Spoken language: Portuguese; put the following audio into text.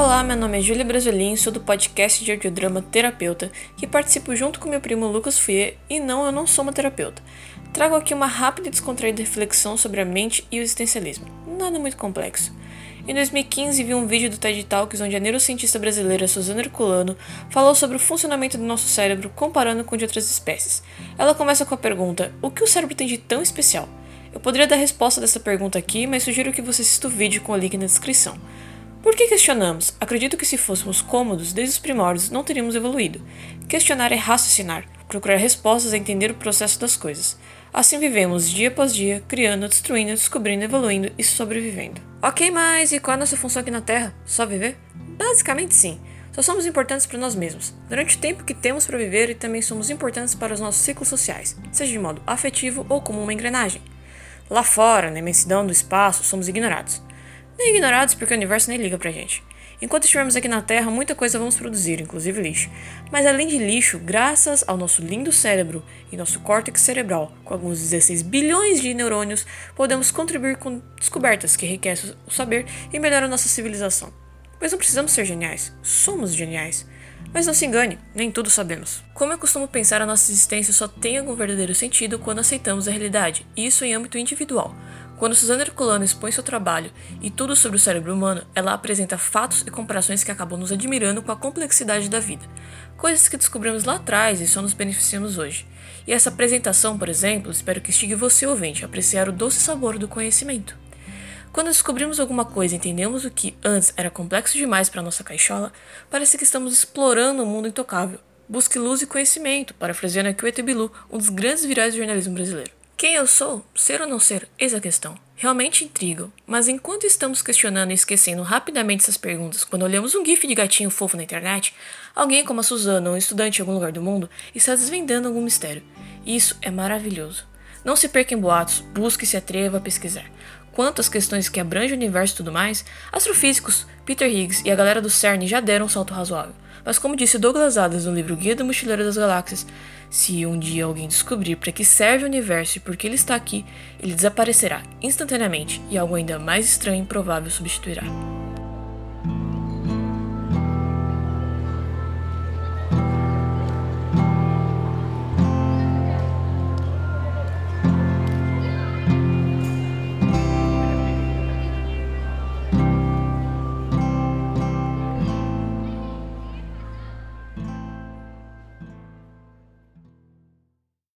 Olá, meu nome é Júlia Brasilin, sou do podcast de audiodrama Terapeuta, que participo junto com meu primo Lucas Fouier, e não, eu não sou uma terapeuta. Trago aqui uma rápida e descontraída reflexão sobre a mente e o existencialismo. Nada muito complexo. Em 2015, vi um vídeo do TED Talks onde a neurocientista brasileira Suzana Herculano falou sobre o funcionamento do nosso cérebro comparando com o de outras espécies. Ela começa com a pergunta: O que o cérebro tem de tão especial? Eu poderia dar resposta dessa pergunta aqui, mas sugiro que você assista o vídeo com o link na descrição. Por que questionamos? Acredito que se fôssemos cômodos desde os primórdios, não teríamos evoluído. Questionar é raciocinar, procurar respostas é entender o processo das coisas. Assim vivemos dia após dia, criando, destruindo, descobrindo, evoluindo e sobrevivendo. Ok, mas e qual é a nossa função aqui na Terra? Só viver? Basicamente sim. Só somos importantes para nós mesmos, durante o tempo que temos para viver e também somos importantes para os nossos ciclos sociais, seja de modo afetivo ou como uma engrenagem. Lá fora, na imensidão do espaço, somos ignorados nem ignorados porque o universo nem liga pra gente. Enquanto estivermos aqui na Terra, muita coisa vamos produzir, inclusive lixo. Mas além de lixo, graças ao nosso lindo cérebro e nosso córtex cerebral, com alguns 16 bilhões de neurônios, podemos contribuir com descobertas que enriquecem o saber e melhoram nossa civilização. Mas não precisamos ser geniais, somos geniais. Mas não se engane, nem tudo sabemos. Como eu costumo pensar, a nossa existência só tem algum verdadeiro sentido quando aceitamos a realidade, e isso em âmbito individual. Quando Suzana Herculano expõe seu trabalho e tudo sobre o cérebro humano, ela apresenta fatos e comparações que acabam nos admirando com a complexidade da vida. Coisas que descobrimos lá atrás e só nos beneficiamos hoje. E essa apresentação, por exemplo, espero que instigue você, ouvinte, a apreciar o doce sabor do conhecimento. Quando descobrimos alguma coisa e entendemos o que antes era complexo demais para nossa caixola, parece que estamos explorando um mundo intocável. Busque luz e conhecimento, parafraseando aqui o Etebilu, um dos grandes virais do jornalismo brasileiro. Quem eu sou? Ser ou não ser? Eis a questão. Realmente intrigam, mas enquanto estamos questionando e esquecendo rapidamente essas perguntas quando olhamos um gif de gatinho fofo na internet, alguém como a Suzana ou um estudante em algum lugar do mundo está desvendando algum mistério. Isso é maravilhoso. Não se perca em boatos, busque e se atreva a pesquisar. Quanto às questões que abrangem o universo e tudo mais, astrofísicos, Peter Higgs e a galera do CERN já deram um salto razoável. Mas como disse Douglas Adams no livro Guia do Mochileiro das Galáxias, se um dia alguém descobrir para que serve o universo e por que ele está aqui, ele desaparecerá instantaneamente e algo ainda mais estranho e improvável substituirá.